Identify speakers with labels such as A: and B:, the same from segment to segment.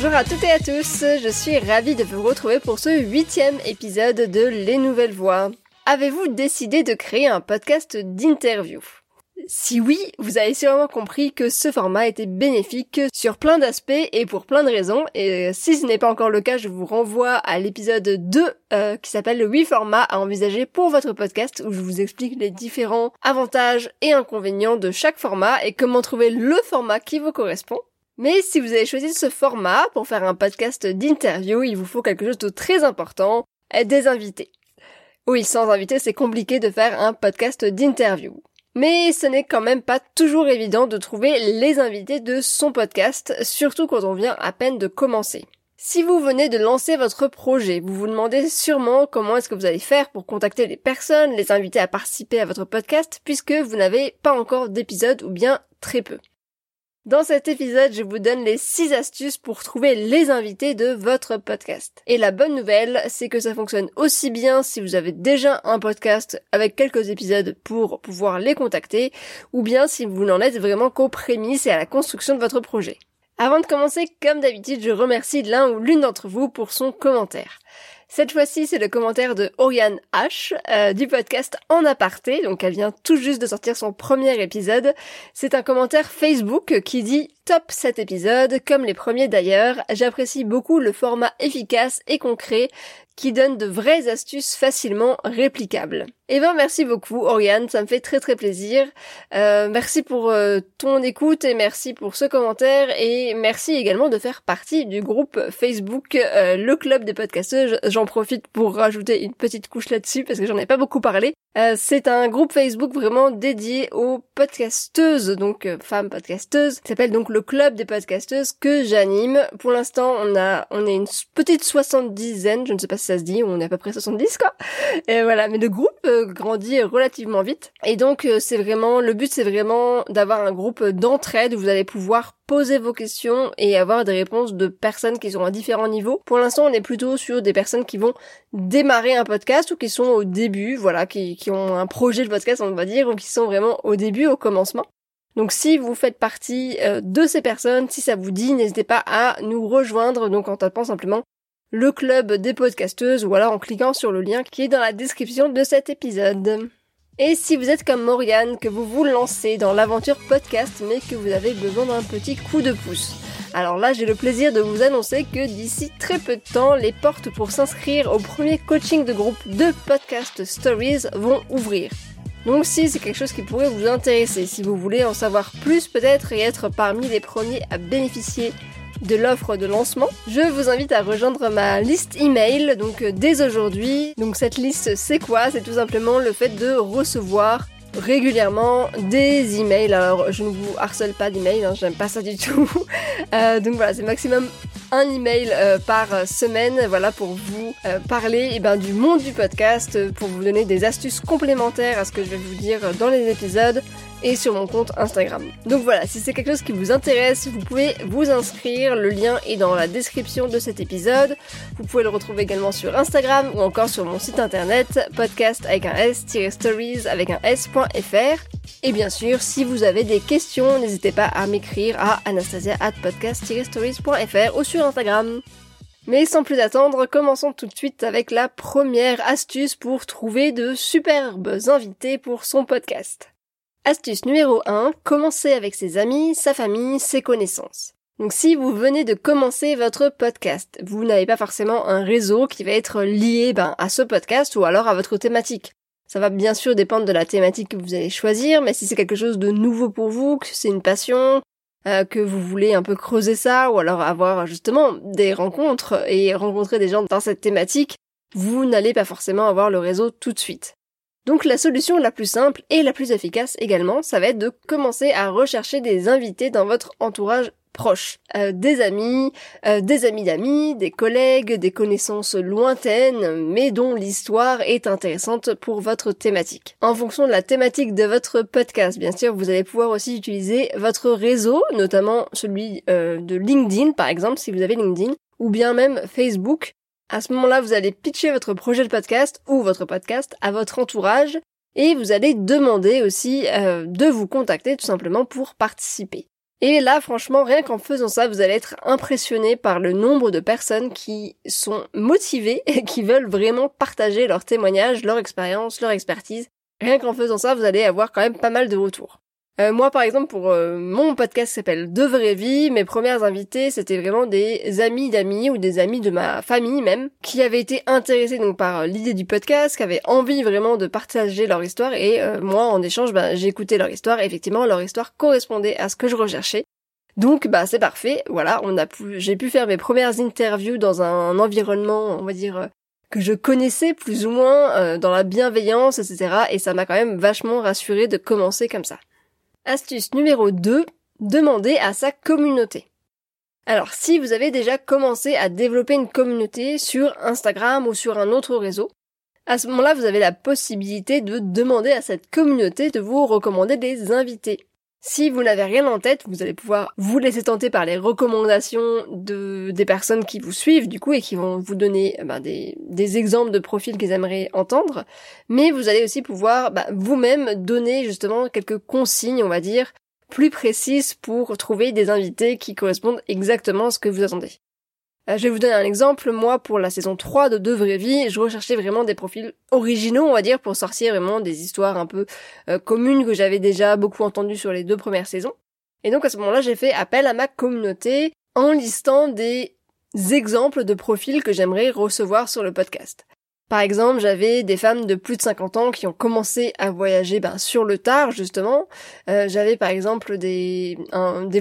A: Bonjour à toutes et à tous, je suis ravie de vous retrouver pour ce huitième épisode de Les Nouvelles Voix. Avez-vous décidé de créer un podcast d'interview? Si oui, vous avez sûrement compris que ce format était bénéfique sur plein d'aspects et pour plein de raisons. Et si ce n'est pas encore le cas, je vous renvoie à l'épisode 2 euh, qui s'appelle le 8 formats à envisager pour votre podcast où je vous explique les différents avantages et inconvénients de chaque format et comment trouver le format qui vous correspond. Mais si vous avez choisi ce format pour faire un podcast d'interview, il vous faut quelque chose de très important, des invités. Oui, sans invités, c'est compliqué de faire un podcast d'interview. Mais ce n'est quand même pas toujours évident de trouver les invités de son podcast, surtout quand on vient à peine de commencer. Si vous venez de lancer votre projet, vous vous demandez sûrement comment est-ce que vous allez faire pour contacter les personnes, les inviter à participer à votre podcast, puisque vous n'avez pas encore d'épisode ou bien très peu. Dans cet épisode, je vous donne les 6 astuces pour trouver les invités de votre podcast. Et la bonne nouvelle, c'est que ça fonctionne aussi bien si vous avez déjà un podcast avec quelques épisodes pour pouvoir les contacter, ou bien si vous n'en êtes vraiment qu'aux prémices et à la construction de votre projet. Avant de commencer, comme d'habitude, je remercie l'un ou l'une d'entre vous pour son commentaire. Cette fois-ci, c'est le commentaire de Oriane H euh, du podcast En aparté, donc elle vient tout juste de sortir son premier épisode. C'est un commentaire Facebook qui dit Top cet épisode, comme les premiers d'ailleurs, j'apprécie beaucoup le format efficace et concret qui donne de vraies astuces facilement réplicables. Eh ben merci beaucoup Oriane, ça me fait très très plaisir. Euh, merci pour euh, ton écoute et merci pour ce commentaire et merci également de faire partie du groupe Facebook euh, Le Club des podcasteurs. J'en profite pour rajouter une petite couche là-dessus parce que j'en ai pas beaucoup parlé. c'est un groupe Facebook vraiment dédié aux podcasteuses, donc femmes podcasteuses. Ça s'appelle donc le Club des podcasteuses que j'anime. Pour l'instant, on a on est une petite soixante-dizaine, je ne sais pas si ça se dit, on est à peu près 70 quoi. Et voilà, mais le groupe euh, grandit relativement vite. Et donc euh, c'est vraiment, le but c'est vraiment d'avoir un groupe d'entraide où vous allez pouvoir poser vos questions et avoir des réponses de personnes qui sont à différents niveaux. Pour l'instant, on est plutôt sur des personnes qui vont démarrer un podcast ou qui sont au début, voilà, qui, qui ont un projet de podcast, on va dire, ou qui sont vraiment au début, au commencement. Donc si vous faites partie euh, de ces personnes, si ça vous dit, n'hésitez pas à nous rejoindre donc en tapant simplement le club des podcasteuses ou alors en cliquant sur le lien qui est dans la description de cet épisode. Et si vous êtes comme Morgane, que vous vous lancez dans l'aventure podcast mais que vous avez besoin d'un petit coup de pouce. Alors là, j'ai le plaisir de vous annoncer que d'ici très peu de temps, les portes pour s'inscrire au premier coaching de groupe de Podcast Stories vont ouvrir. Donc si c'est quelque chose qui pourrait vous intéresser, si vous voulez en savoir plus peut-être et être parmi les premiers à bénéficier de l'offre de lancement, je vous invite à rejoindre ma liste email donc euh, dès aujourd'hui. Donc cette liste c'est quoi? C'est tout simplement le fait de recevoir régulièrement des emails. Alors je ne vous harcèle pas d'emails, hein, j'aime pas ça du tout. Euh, donc voilà, c'est maximum un email euh, par semaine, voilà pour vous parler eh ben, du monde du podcast, pour vous donner des astuces complémentaires à ce que je vais vous dire dans les épisodes et sur mon compte Instagram. Donc voilà, si c'est quelque chose qui vous intéresse, vous pouvez vous inscrire, le lien est dans la description de cet épisode. Vous pouvez le retrouver également sur Instagram ou encore sur mon site internet podcast avec un s-stories avec un s.fr. Et bien sûr, si vous avez des questions, n'hésitez pas à m'écrire à anastasia at podcast-stories.fr ou sur Instagram. Mais sans plus attendre, commençons tout de suite avec la première astuce pour trouver de superbes invités pour son podcast. Astuce numéro 1, commencez avec ses amis, sa famille, ses connaissances. Donc si vous venez de commencer votre podcast, vous n'avez pas forcément un réseau qui va être lié ben, à ce podcast ou alors à votre thématique. Ça va bien sûr dépendre de la thématique que vous allez choisir, mais si c'est quelque chose de nouveau pour vous, que c'est une passion, euh, que vous voulez un peu creuser ça, ou alors avoir justement des rencontres et rencontrer des gens dans cette thématique, vous n'allez pas forcément avoir le réseau tout de suite. Donc la solution la plus simple et la plus efficace également, ça va être de commencer à rechercher des invités dans votre entourage proches, euh, des amis, euh, des amis d'amis, des collègues, des connaissances lointaines, mais dont l'histoire est intéressante pour votre thématique. En fonction de la thématique de votre podcast, bien sûr, vous allez pouvoir aussi utiliser votre réseau, notamment celui euh, de LinkedIn par exemple, si vous avez LinkedIn, ou bien même Facebook. À ce moment-là, vous allez pitcher votre projet de podcast ou votre podcast à votre entourage et vous allez demander aussi de vous contacter tout simplement pour participer. Et là, franchement, rien qu'en faisant ça, vous allez être impressionné par le nombre de personnes qui sont motivées et qui veulent vraiment partager leur témoignage, leur expérience, leur expertise. Rien qu'en faisant ça, vous allez avoir quand même pas mal de retours. Euh, moi, par exemple, pour euh, mon podcast s'appelle De vraie vie, mes premières invitées, c'était vraiment des amis d'amis ou des amis de ma famille même, qui avaient été intéressés donc par euh, l'idée du podcast, qui avaient envie vraiment de partager leur histoire, et moi, en échange, bah, écouté leur histoire, et effectivement, leur histoire correspondait à ce que je recherchais. Donc, bah, c'est parfait. Voilà, on a pu, j'ai pu faire mes premières interviews dans un environnement, on va dire, que je connaissais plus ou moins, dans la bienveillance, etc. Et ça m'a quand même vachement rassuré de commencer comme ça. Astuce numéro 2, demander à sa communauté. Alors si vous avez déjà commencé à développer une communauté sur Instagram ou sur un autre réseau, à ce moment-là, vous avez la possibilité de demander à cette communauté de vous recommander des invités. Si vous n'avez rien en tête, vous allez pouvoir vous laisser tenter par les recommandations de, des personnes qui vous suivent, du coup, et qui vont vous donner eh ben, des, exemples de profils qu'ils aimeraient entendre. Mais vous allez aussi pouvoir bah, vous-même donner justement quelques consignes, on va dire, plus précises pour trouver des invités qui correspondent exactement à ce que vous attendez. Euh, je vais vous donner un exemple. Moi, pour la saison 3 de De Vraie Vie, je recherchais vraiment des profils originaux, on va dire, pour sortir vraiment des histoires un peu euh, communes que j'avais déjà beaucoup entendues sur les deux premières saisons. Et donc à ce moment-là, j'ai fait appel à ma communauté en listant des exemples de profils que j'aimerais recevoir sur le podcast. Par exemple, j'avais des femmes de plus de 50 ans qui ont commencé à voyager ben, sur le tard, justement. Euh, j'avais par exemple des,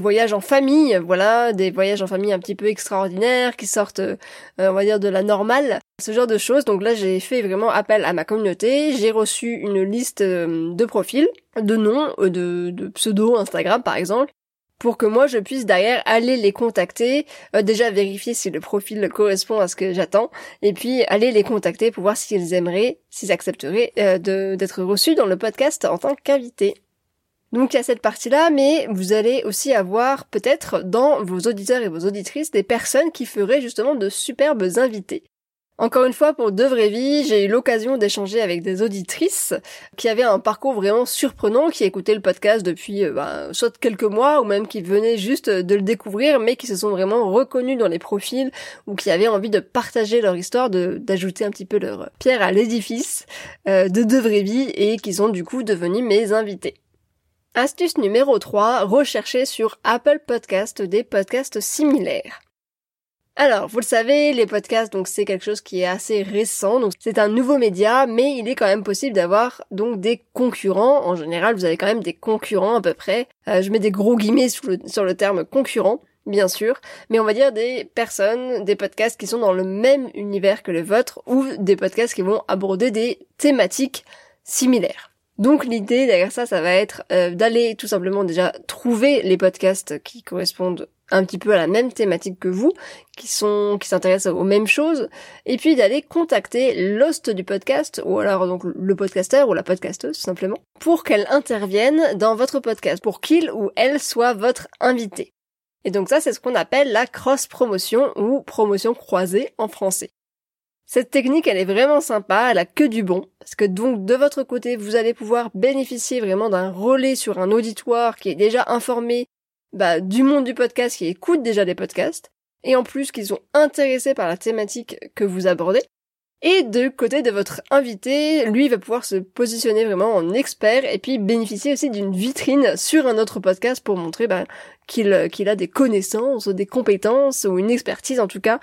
A: voyages en famille, voilà, des voyages en famille un petit peu extraordinaires qui sortent, euh, on va dire, de la normale, ce genre de choses. Donc là, j'ai fait vraiment appel à ma communauté. J'ai reçu une liste euh, de profils, de noms, de, de pseudo Instagram par exemple, pour que moi je puisse derrière aller les contacter, euh, déjà vérifier si le profil correspond à ce que j'attends, et puis aller les contacter pour voir s'ils aimeraient, s'ils accepteraient euh, d'être reçus dans le podcast en tant qu'invité. Donc il y a cette partie-là, mais vous allez aussi avoir peut-être dans vos auditeurs et vos auditrices des personnes qui feraient justement de superbes invités. Encore une fois, pour de vraies vies, j'ai eu l'occasion d'échanger avec des auditrices qui avaient un parcours vraiment surprenant, qui écoutaient le podcast depuis euh, bah, soit quelques mois ou même qui venaient juste de le découvrir, mais qui se sont vraiment reconnus dans les profils ou qui avaient envie de partager leur histoire, d'ajouter un petit peu leur pierre à l'édifice euh, de de vraies vies et qui sont du coup devenus mes invités. Astuce numéro 3, rechercher sur Apple Podcast des podcasts similaires. Alors, vous le savez, les podcasts, donc c'est quelque chose qui est assez récent, donc c'est un nouveau média, mais il est quand même possible d'avoir donc des concurrents. En général, vous avez quand même des concurrents à peu près. Euh, je mets des gros guillemets sur le, terme concurrent, bien sûr, mais on va dire des personnes, des podcasts qui sont dans le même univers que le vôtre, ou des podcasts qui vont aborder des thématiques similaires. Donc l'idée derrière ça, ça va être euh, d'aller tout simplement déjà trouver les podcasts qui correspondent un petit peu à la même thématique que vous, qui sont qui s'intéressent aux mêmes choses, et puis d'aller contacter l'host du podcast, ou alors donc le podcasteur ou la podcasteuse simplement, pour qu'elle intervienne dans votre podcast, pour qu'il ou elle soit votre invité. Et donc ça, c'est ce qu'on appelle la cross-promotion ou promotion croisée en français. Cette technique, elle est vraiment sympa, elle a que du bon, parce que donc de votre côté, vous allez pouvoir bénéficier vraiment d'un relais sur un auditoire qui est déjà informé bah, du monde du podcast, qui écoute déjà des podcasts, et en plus qu'ils sont intéressés par la thématique que vous abordez. Et de côté de votre invité, lui va pouvoir se positionner vraiment en expert et puis bénéficier aussi d'une vitrine sur un autre podcast pour montrer bah, qu'il qu'il a des connaissances, des compétences ou une expertise en tout cas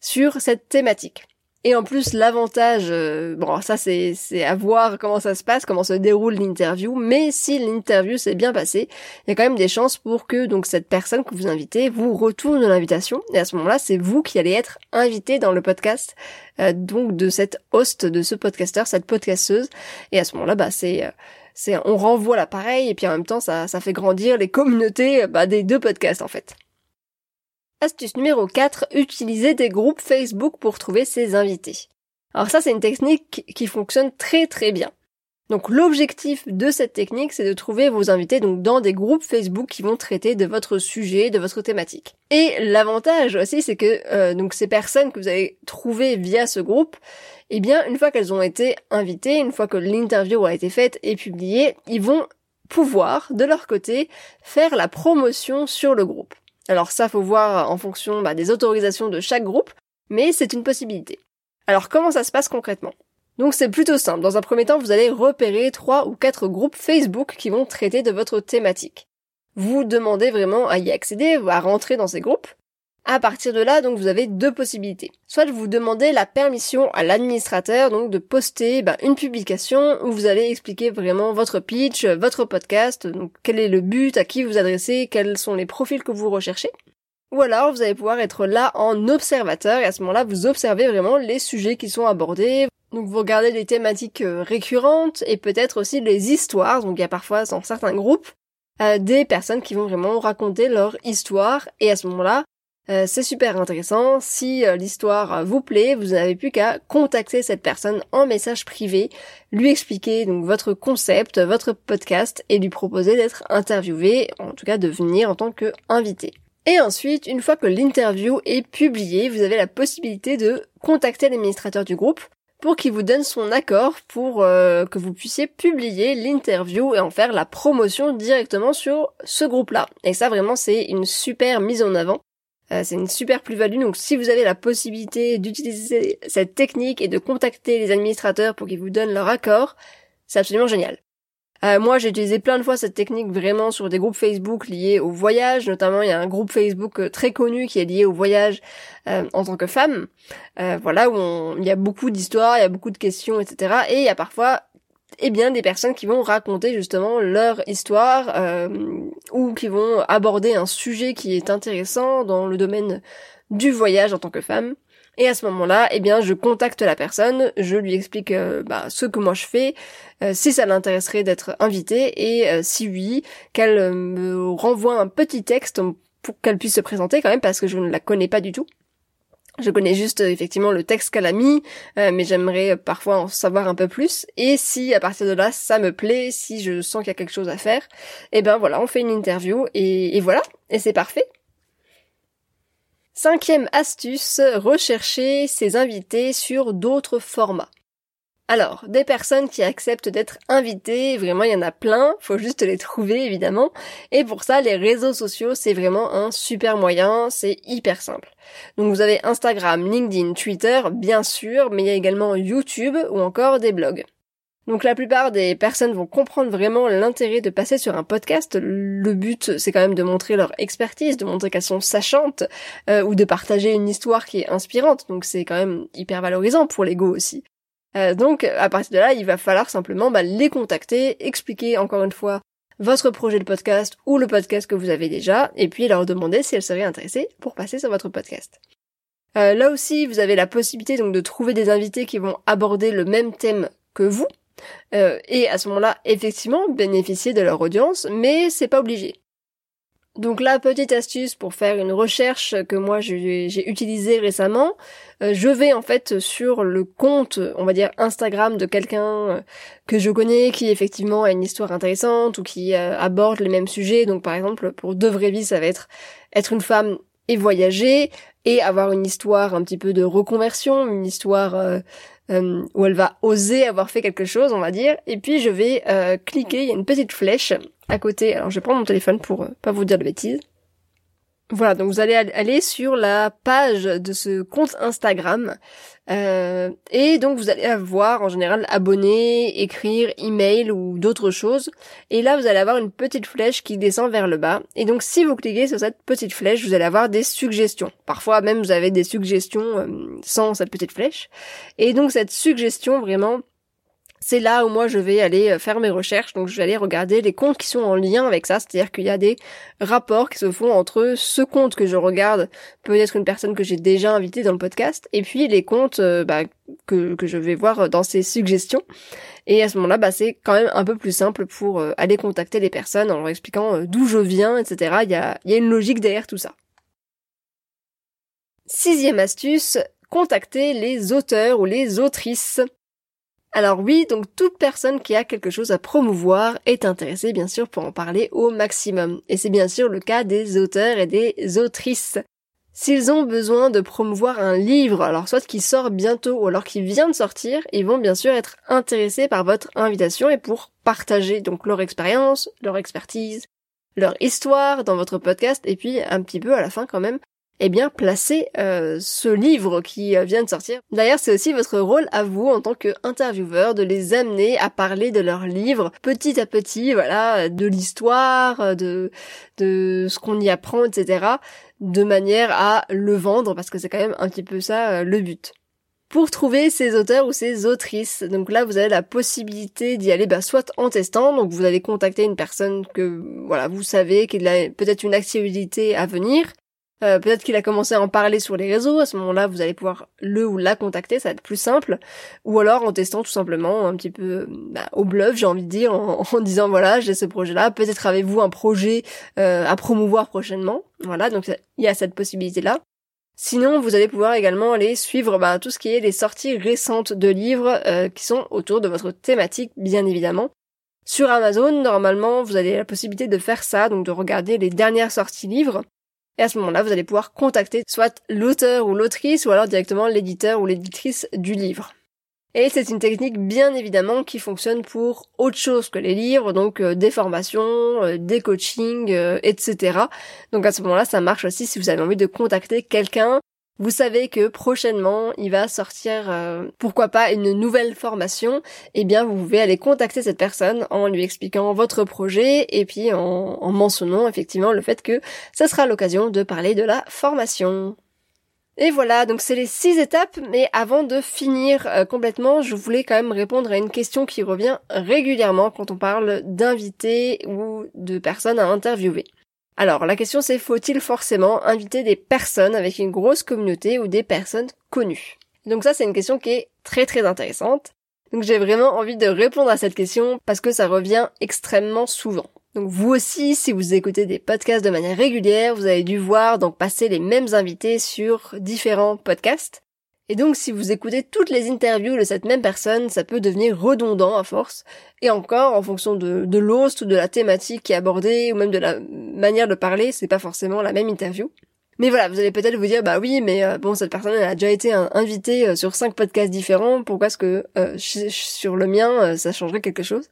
A: sur cette thématique. Et en plus, l'avantage, euh, bon, ça c'est c'est à voir comment ça se passe, comment se déroule l'interview. Mais si l'interview s'est bien passée, il y a quand même des chances pour que donc cette personne que vous invitez vous retourne l'invitation. Et à ce moment-là, c'est vous qui allez être invité dans le podcast, euh, donc de cette host, de ce podcasteur, cette podcasteuse. Et à ce moment-là, bah c'est euh, c'est on renvoie l'appareil et puis en même temps ça ça fait grandir les communautés bah, des deux podcasts en fait. Astuce numéro 4, utiliser des groupes Facebook pour trouver ses invités. Alors ça c'est une technique qui fonctionne très très bien. Donc l'objectif de cette technique, c'est de trouver vos invités donc dans des groupes Facebook qui vont traiter de votre sujet, de votre thématique. Et l'avantage aussi, c'est que euh, ces personnes que vous avez trouvées via ce groupe, eh bien une fois qu'elles ont été invitées, une fois que l'interview a été faite et publiée, ils vont pouvoir de leur côté faire la promotion sur le groupe. Alors ça, faut voir en fonction bah, des autorisations de chaque groupe, mais c'est une possibilité. Alors comment ça se passe concrètement? Donc c'est plutôt simple. Dans un premier temps, vous allez repérer trois ou quatre groupes Facebook qui vont traiter de votre thématique. Vous demandez vraiment à y accéder, à rentrer dans ces groupes. À partir de là, donc vous avez deux possibilités. Soit vous demandez la permission à l'administrateur donc de poster bah, une publication où vous allez expliquer vraiment votre pitch, votre podcast, donc quel est le but, à qui vous adressez, quels sont les profils que vous recherchez. Ou alors vous allez pouvoir être là en observateur et à ce moment-là vous observez vraiment les sujets qui sont abordés. Donc vous regardez les thématiques euh, récurrentes et peut-être aussi les histoires. Donc il y a parfois dans certains groupes euh, des personnes qui vont vraiment raconter leur histoire et à ce moment-là euh, c'est super intéressant. Si euh, l'histoire vous plaît, vous n'avez plus qu'à contacter cette personne en message privé, lui expliquer donc votre concept, votre podcast et lui proposer d'être interviewé, en tout cas de venir en tant qu'invité. Et ensuite, une fois que l'interview est publiée, vous avez la possibilité de contacter l'administrateur du groupe pour qu'il vous donne son accord pour euh, que vous puissiez publier l'interview et en faire la promotion directement sur ce groupe-là. Et ça vraiment c'est une super mise en avant euh, c'est une super plus-value. Donc si vous avez la possibilité d'utiliser cette technique et de contacter les administrateurs pour qu'ils vous donnent leur accord, c'est absolument génial. Euh, moi, j'ai utilisé plein de fois cette technique vraiment sur des groupes Facebook liés au voyage. Notamment, il y a un groupe Facebook euh, très connu qui est lié au voyage en tant que femme. voilà, où il y a beaucoup d'histoires, il y a beaucoup de questions, etc. Et il y a parfois eh bien des personnes qui vont raconter justement leur histoire euh, ou qui vont aborder un sujet qui est intéressant dans le domaine du voyage en tant que femme. Et à ce moment-là, eh bien, je contacte la personne, je lui explique euh, bah, ce que moi je fais, euh, si ça l'intéresserait d'être invitée, et si oui, qu'elle me renvoie un petit texte pour qu'elle puisse se présenter quand même, parce que je ne la connais pas du tout. Je connais juste euh, effectivement le texte qu'elle a mis, euh, mais j'aimerais euh, parfois en savoir un peu plus. Et si à partir de là ça me plaît, si je sens qu'il y a quelque chose à faire, eh ben voilà, on fait une interview et, et voilà, et c'est parfait. Cinquième astuce, rechercher ses invités sur d'autres formats. Alors, des personnes qui acceptent d'être invitées, vraiment il y en a plein, faut juste les trouver évidemment. Et pour ça, les réseaux sociaux, c'est vraiment un super moyen, c'est hyper simple. Donc vous avez Instagram, LinkedIn, Twitter, bien sûr, mais il y a également YouTube ou encore des blogs. Donc la plupart des personnes vont comprendre vraiment l'intérêt de passer sur un podcast. Le but, c'est quand même de montrer leur expertise, de montrer qu'elles sont sachantes, euh, ou de partager une histoire qui est inspirante. Donc c'est quand même hyper valorisant pour l'ego aussi. Euh, donc à partir de là, il va falloir simplement bah, les contacter, expliquer encore une fois votre projet de podcast ou le podcast que vous avez déjà, et puis leur demander si elles seraient intéressées pour passer sur votre podcast. Euh, là aussi, vous avez la possibilité donc de trouver des invités qui vont aborder le même thème que vous, euh, et à ce moment-là, effectivement, bénéficier de leur audience, mais c'est pas obligé. Donc la petite astuce pour faire une recherche que moi j'ai utilisée récemment, euh, je vais en fait sur le compte, on va dire Instagram de quelqu'un euh, que je connais qui effectivement a une histoire intéressante ou qui euh, aborde les mêmes sujets. Donc par exemple pour de vraies vies ça va être être une femme et voyager et avoir une histoire un petit peu de reconversion, une histoire où elle va oser avoir fait quelque chose, on va dire. Et puis je vais cliquer, il y a une petite flèche à côté. Alors je prendre mon téléphone pour euh, pas vous dire de bêtises. Voilà, donc vous allez aller sur la page de ce compte Instagram euh, et donc vous allez avoir en général abonner, écrire, email ou d'autres choses. Et là vous allez avoir une petite flèche qui descend vers le bas. Et donc si vous cliquez sur cette petite flèche, vous allez avoir des suggestions. Parfois même vous avez des suggestions euh, sans cette petite flèche. Et donc cette suggestion vraiment c'est là où moi je vais aller euh, faire mes recherches. Donc je vais aller regarder les comptes qui sont en lien avec ça. C'est-à-dire qu'il y a des rapports qui se font entre ce compte que je regarde, peut-être une personne que j'ai déjà invitée dans le podcast, et puis les comptes euh, bah, que, que je vais voir dans ces suggestions. Et à ce moment-là, bah, c'est quand même un peu plus simple pour euh, aller contacter les personnes en leur expliquant d'où je viens, etc. Il y a une logique derrière tout ça. Sixième astuce, contacter les auteurs ou les autrices. Alors oui, donc toute personne qui a quelque chose à promouvoir est intéressée bien sûr pour en parler au maximum. Et c'est bien sûr le cas des auteurs et des autrices. S'ils ont besoin de promouvoir un livre, alors soit qui sort bientôt ou alors qui vient de sortir, ils vont bien sûr être intéressés par votre invitation et pour partager donc leur expérience, leur expertise, leur histoire dans votre podcast et puis un petit peu à la fin quand même eh bien placer euh, ce livre qui euh, vient de sortir. D'ailleurs, c'est aussi votre rôle à vous en tant qu'intervieweur de les amener à parler de leur livre petit à petit, voilà, de l'histoire, de de ce qu'on y apprend, etc. de manière à le vendre parce que c'est quand même un petit peu ça euh, le but. Pour trouver ces auteurs ou ces autrices, donc là vous avez la possibilité d'y aller bah, soit en testant, donc vous allez contacter une personne que voilà vous savez qu'il a peut-être une activité à venir, euh, peut-être qu'il a commencé à en parler sur les réseaux, à ce moment-là vous allez pouvoir le ou la contacter, ça va être plus simple. Ou alors en testant tout simplement un petit peu bah, au bluff, j'ai envie de dire, en, disant voilà j'ai ce projet-là, peut-être avez-vous un projet euh, à promouvoir prochainement. Voilà, donc il y a cette possibilité-là. Sinon, vous allez pouvoir également aller suivre bah, tout ce qui est les sorties récentes de livres euh, qui sont autour de votre thématique, bien évidemment. Sur Amazon, normalement, vous avez la possibilité de faire ça, donc de regarder les dernières sorties livres. Et à ce moment-là, vous allez pouvoir contacter soit l'auteur ou l'autrice ou alors directement l'éditeur ou l'éditrice du livre. Et c'est une technique bien évidemment qui fonctionne pour autre chose que les livres, donc euh, des formations, euh, des coachings, euh, etc. Donc à ce moment-là, ça marche aussi si vous avez envie de contacter quelqu'un vous savez que prochainement il va sortir euh, pourquoi pas une nouvelle formation, eh bien vous pouvez aller contacter cette personne en lui expliquant votre projet et puis en, en mentionnant effectivement le fait que ça sera l'occasion de parler de la formation. Et voilà, donc c'est les six étapes, mais avant de finir euh, complètement, je voulais quand même répondre à une question qui revient régulièrement quand on parle d'invités ou de personnes à interviewer. Alors, la question c'est faut-il forcément inviter des personnes avec une grosse communauté ou des personnes connues? Donc ça c'est une question qui est très très intéressante. Donc j'ai vraiment envie de répondre à cette question parce que ça revient extrêmement souvent. Donc vous aussi, si vous écoutez des podcasts de manière régulière, vous avez dû voir donc passer les mêmes invités sur différents podcasts. Et donc si vous écoutez toutes les interviews de cette même personne, ça peut devenir redondant à force. Et encore, en fonction de, de ou de la thématique qui est abordée, ou même de la manière de parler, c'est pas forcément la même interview. Mais voilà, vous allez peut-être vous dire, bah oui, mais euh, bon, cette personne elle a déjà été invitée euh, sur cinq podcasts différents, pourquoi est-ce que euh, sur le mien, ça changerait quelque chose?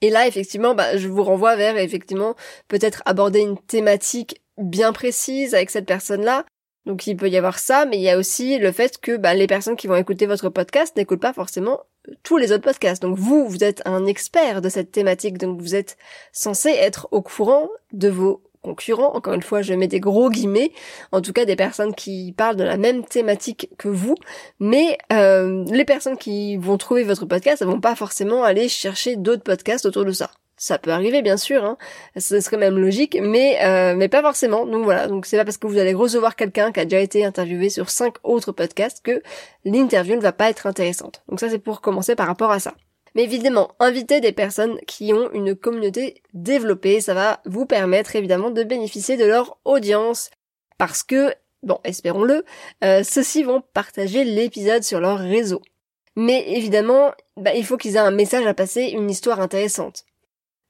A: Et là, effectivement, bah, je vous renvoie vers, effectivement, peut-être aborder une thématique bien précise avec cette personne-là, donc il peut y avoir ça, mais il y a aussi le fait que bah, les personnes qui vont écouter votre podcast n'écoutent pas forcément tous les autres podcasts. Donc vous, vous êtes un expert de cette thématique, donc vous êtes censé être au courant de vos concurrents. Encore une fois, je mets des gros guillemets, en tout cas des personnes qui parlent de la même thématique que vous, mais euh, les personnes qui vont trouver votre podcast, elles vont pas forcément aller chercher d'autres podcasts autour de ça. Ça peut arriver bien sûr, hein. ce serait même logique, mais euh, mais pas forcément. Donc voilà, donc c'est pas parce que vous allez recevoir quelqu'un qui a déjà été interviewé sur cinq autres podcasts que l'interview ne va pas être intéressante. Donc ça c'est pour commencer par rapport à ça. Mais évidemment, inviter des personnes qui ont une communauté développée, ça va vous permettre évidemment de bénéficier de leur audience parce que, bon, espérons-le, euh, ceux-ci vont partager l'épisode sur leur réseau. Mais évidemment, bah, il faut qu'ils aient un message à passer, une histoire intéressante.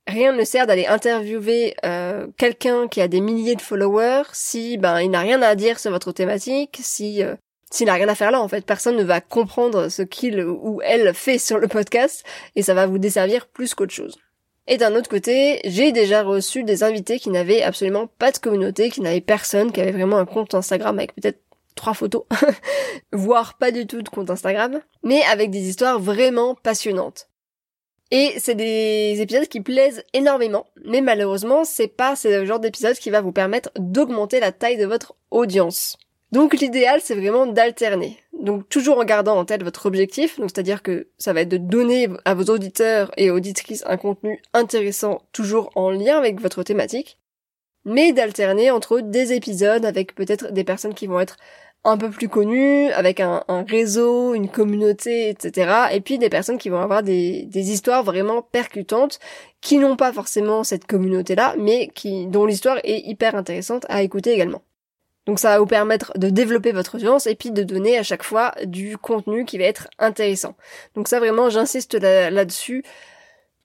A: Rien ne sert d'aller interviewer euh, quelqu'un qui a des milliers de followers si ben il n'a rien à dire sur votre thématique, si euh, s'il n'a rien à faire là en fait, personne ne va comprendre ce qu'il ou elle fait sur le podcast et ça va vous desservir plus qu'autre chose. Et d'un autre côté, j'ai déjà reçu des invités qui n'avaient absolument pas de communauté, qui n'avaient personne, qui avaient vraiment un compte Instagram avec peut-être trois photos, voire pas du tout de compte Instagram, mais avec des histoires vraiment passionnantes. Et c'est des épisodes qui plaisent énormément, mais malheureusement, c'est pas ce genre d'épisode qui va vous permettre d'augmenter la taille de votre audience. Donc l'idéal, c'est vraiment d'alterner. Donc toujours en gardant en tête votre objectif, donc c'est-à-dire que ça va être de donner à vos auditeurs et auditrices un contenu intéressant toujours en lien avec votre thématique, mais d'alterner entre des épisodes avec peut-être des personnes qui vont être un peu plus connues, avec un, réseau, une communauté, etc. Et puis des personnes qui vont avoir des, des histoires vraiment percutantes, qui n'ont pas forcément cette communauté-là, mais qui dont l'histoire est hyper intéressante à écouter également. Donc ça va vous permettre de développer votre audience et puis de donner à chaque fois du contenu qui va être intéressant. Donc ça vraiment j'insiste là-dessus.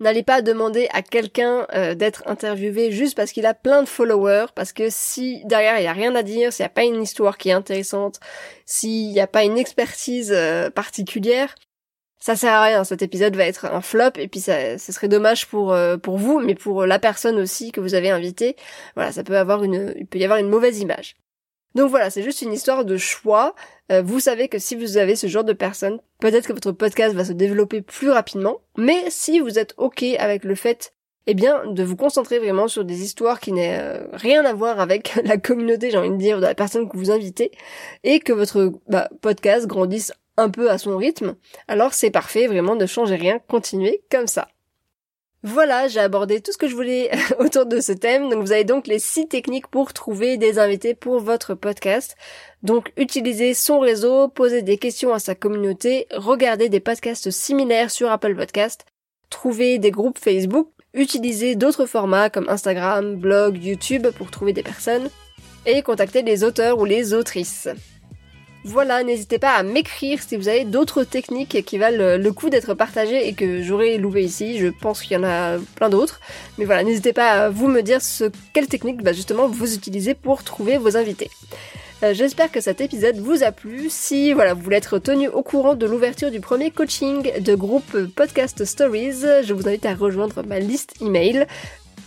A: N'allez pas demander à quelqu'un euh, d'être interviewé juste parce qu'il a plein de followers, parce que si derrière il n'y a rien à dire, s'il n'y a pas une histoire qui est intéressante, s'il n'y a pas une expertise euh, particulière, ça sert à rien. Cet épisode va être un flop et puis ça, ce serait dommage pour euh, pour vous, mais pour la personne aussi que vous avez invitée. Voilà, ça peut avoir une, il peut y avoir une mauvaise image. Donc voilà, c'est juste une histoire de choix. Euh, vous savez que si vous avez ce genre de personnes, peut-être que votre podcast va se développer plus rapidement. Mais si vous êtes ok avec le fait, eh bien, de vous concentrer vraiment sur des histoires qui n'aient euh, rien à voir avec la communauté, j'ai envie de dire, de la personne que vous invitez, et que votre bah, podcast grandisse un peu à son rythme, alors c'est parfait, vraiment, ne changez rien, continuez comme ça. Voilà, j'ai abordé tout ce que je voulais autour de ce thème. Donc vous avez donc les six techniques pour trouver des invités pour votre podcast. Donc utilisez son réseau, posez des questions à sa communauté, regardez des podcasts similaires sur Apple Podcast, trouvez des groupes Facebook, utilisez d'autres formats comme Instagram, blog, YouTube pour trouver des personnes et contactez les auteurs ou les autrices. Voilà, n'hésitez pas à m'écrire si vous avez d'autres techniques qui valent le coup d'être partagées et que j'aurais loué ici. Je pense qu'il y en a plein d'autres. Mais voilà, n'hésitez pas à vous me dire ce, quelle technique bah, justement vous utilisez pour trouver vos invités. Euh, j'espère que cet épisode vous a plu. Si voilà, vous voulez être tenu au courant de l'ouverture du premier coaching de groupe Podcast Stories, je vous invite à rejoindre ma liste email.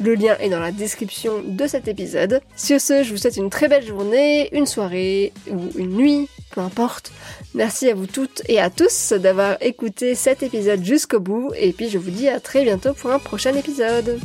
A: Le lien est dans la description de cet épisode. Sur ce, je vous souhaite une très belle journée, une soirée ou une nuit, peu importe. Merci à vous toutes et à tous d'avoir écouté cet épisode jusqu'au bout et puis je vous dis à très bientôt pour un prochain épisode.